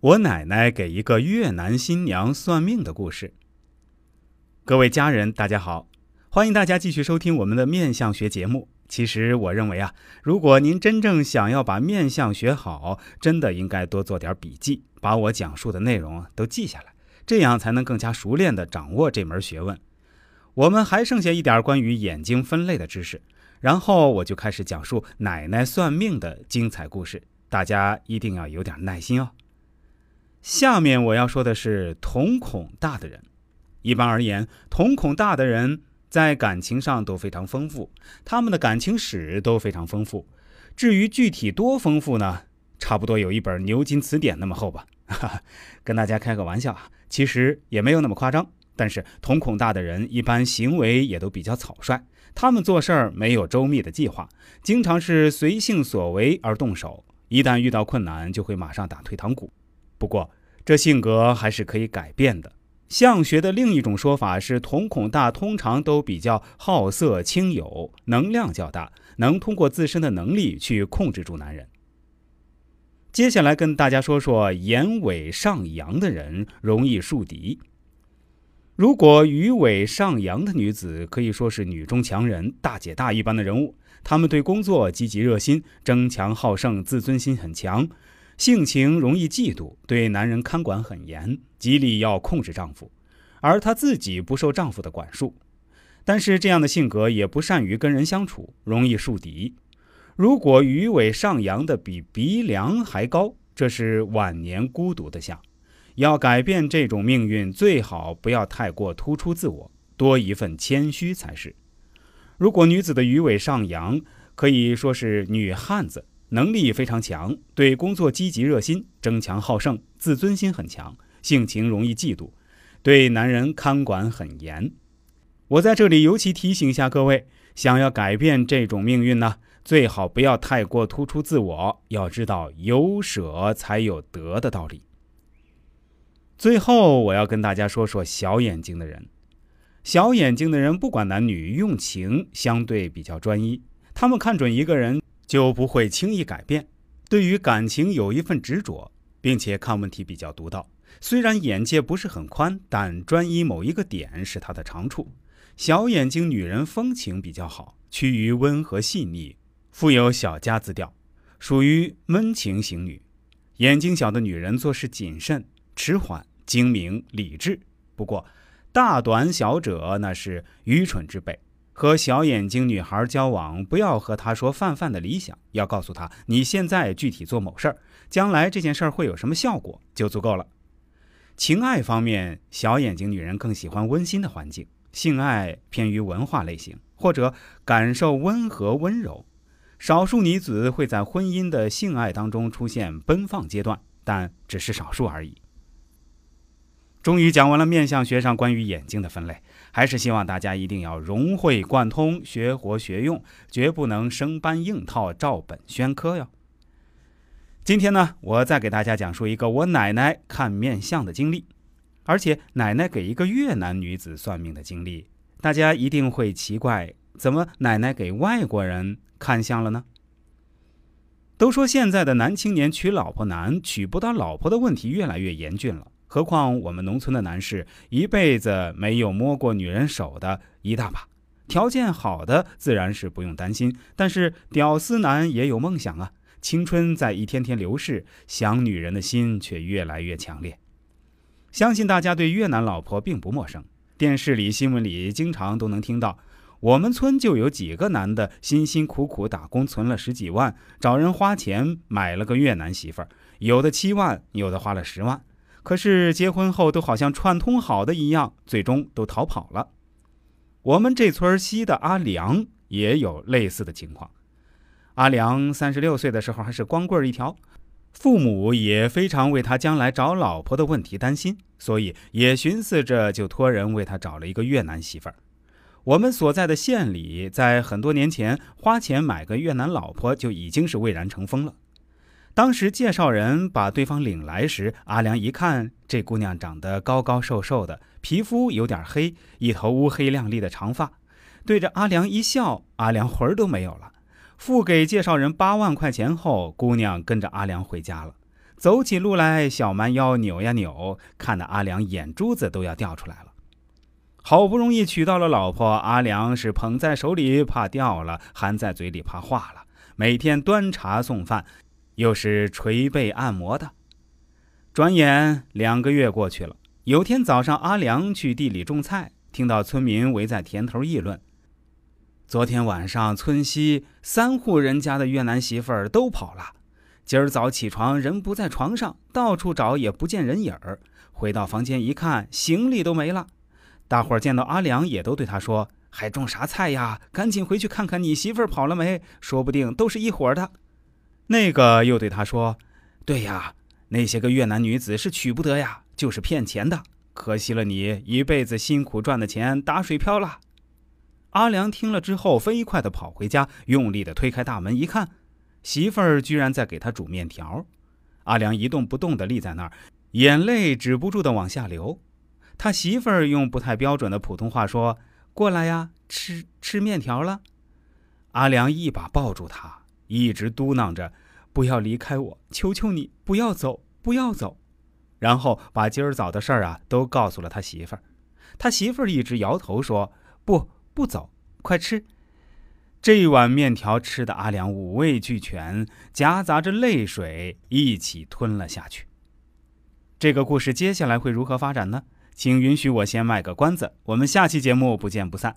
我奶奶给一个越南新娘算命的故事。各位家人，大家好，欢迎大家继续收听我们的面相学节目。其实我认为啊，如果您真正想要把面相学好，真的应该多做点笔记，把我讲述的内容都记下来，这样才能更加熟练地掌握这门学问。我们还剩下一点关于眼睛分类的知识，然后我就开始讲述奶奶算命的精彩故事，大家一定要有点耐心哦。下面我要说的是瞳孔大的人。一般而言，瞳孔大的人在感情上都非常丰富，他们的感情史都非常丰富。至于具体多丰富呢？差不多有一本牛津词典那么厚吧。哈哈，跟大家开个玩笑啊，其实也没有那么夸张。但是瞳孔大的人一般行为也都比较草率，他们做事儿没有周密的计划，经常是随性所为而动手，一旦遇到困难就会马上打退堂鼓。不过，这性格还是可以改变的。相学的另一种说法是，瞳孔大通常都比较好色轻友，能量较大，能通过自身的能力去控制住男人。接下来跟大家说说眼尾上扬的人容易树敌。如果鱼尾上扬的女子，可以说是女中强人、大姐大一般的人物。她们对工作积极热心，争强好胜，自尊心很强。性情容易嫉妒，对男人看管很严，极力要控制丈夫，而她自己不受丈夫的管束。但是这样的性格也不善于跟人相处，容易树敌。如果鱼尾上扬的比鼻梁还高，这是晚年孤独的象。要改变这种命运，最好不要太过突出自我，多一份谦虚才是。如果女子的鱼尾上扬，可以说是女汉子。能力非常强，对工作积极热心，争强好胜，自尊心很强，性情容易嫉妒，对男人看管很严。我在这里尤其提醒一下各位，想要改变这种命运呢，最好不要太过突出自我，要知道有舍才有得的道理。最后，我要跟大家说说小眼睛的人。小眼睛的人不管男女，用情相对比较专一，他们看准一个人。就不会轻易改变，对于感情有一份执着，并且看问题比较独到。虽然眼界不是很宽，但专一某一个点是他的长处。小眼睛女人风情比较好，趋于温和细腻，富有小家子调，属于闷情型女。眼睛小的女人做事谨慎、迟缓、精明、理智。不过，大短小者那是愚蠢之辈。和小眼睛女孩交往，不要和她说泛泛的理想，要告诉她你现在具体做某事儿，将来这件事儿会有什么效果就足够了。情爱方面，小眼睛女人更喜欢温馨的环境，性爱偏于文化类型，或者感受温和温柔。少数女子会在婚姻的性爱当中出现奔放阶段，但只是少数而已。终于讲完了面相学上关于眼睛的分类。还是希望大家一定要融会贯通，学活学用，绝不能生搬硬套，照本宣科哟。今天呢，我再给大家讲述一个我奶奶看面相的经历，而且奶奶给一个越南女子算命的经历。大家一定会奇怪，怎么奶奶给外国人看相了呢？都说现在的男青年娶老婆难，娶不到老婆的问题越来越严峻了。何况我们农村的男士一辈子没有摸过女人手的一大把，条件好的自然是不用担心。但是屌丝男也有梦想啊，青春在一天天流逝，想女人的心却越来越强烈。相信大家对越南老婆并不陌生，电视里、新闻里经常都能听到。我们村就有几个男的辛辛苦苦打工存了十几万，找人花钱买了个越南媳妇儿，有的七万，有的花了十万。可是结婚后都好像串通好的一样，最终都逃跑了。我们这村西的阿良也有类似的情况。阿良三十六岁的时候还是光棍一条，父母也非常为他将来找老婆的问题担心，所以也寻思着就托人为他找了一个越南媳妇儿。我们所在的县里，在很多年前花钱买个越南老婆就已经是蔚然成风了。当时介绍人把对方领来时，阿良一看这姑娘长得高高瘦瘦的，皮肤有点黑，一头乌黑亮丽的长发，对着阿良一笑，阿良魂儿都没有了。付给介绍人八万块钱后，姑娘跟着阿良回家了。走起路来小蛮腰扭呀扭，看得阿良眼珠子都要掉出来了。好不容易娶到了老婆，阿良是捧在手里怕掉了，含在嘴里怕化了。每天端茶送饭，又是捶背按摩的。转眼两个月过去了，有天早上，阿良去地里种菜，听到村民围在田头议论：昨天晚上村西三户人家的越南媳妇儿都跑了，今儿早起床人不在床上，到处找也不见人影儿。回到房间一看，行李都没了。大伙儿见到阿良，也都对他说：“还种啥菜呀？赶紧回去看看你媳妇儿跑了没？说不定都是一伙的。”那个又对他说：“对呀，那些个越南女子是娶不得呀，就是骗钱的。可惜了你一辈子辛苦赚的钱打水漂了。”阿良听了之后，飞快地跑回家，用力地推开大门，一看，媳妇儿居然在给他煮面条。阿良一动不动地立在那儿，眼泪止不住地往下流。他媳妇儿用不太标准的普通话说：“过来呀，吃吃面条了。”阿良一把抱住他，一直嘟囔着：“不要离开我，求求你，不要走，不要走。”然后把今儿早的事儿啊都告诉了他媳妇儿。他媳妇儿一直摇头说：“不，不走，快吃。”这碗面条吃的阿良五味俱全，夹杂着泪水一起吞了下去。这个故事接下来会如何发展呢？请允许我先卖个关子，我们下期节目不见不散。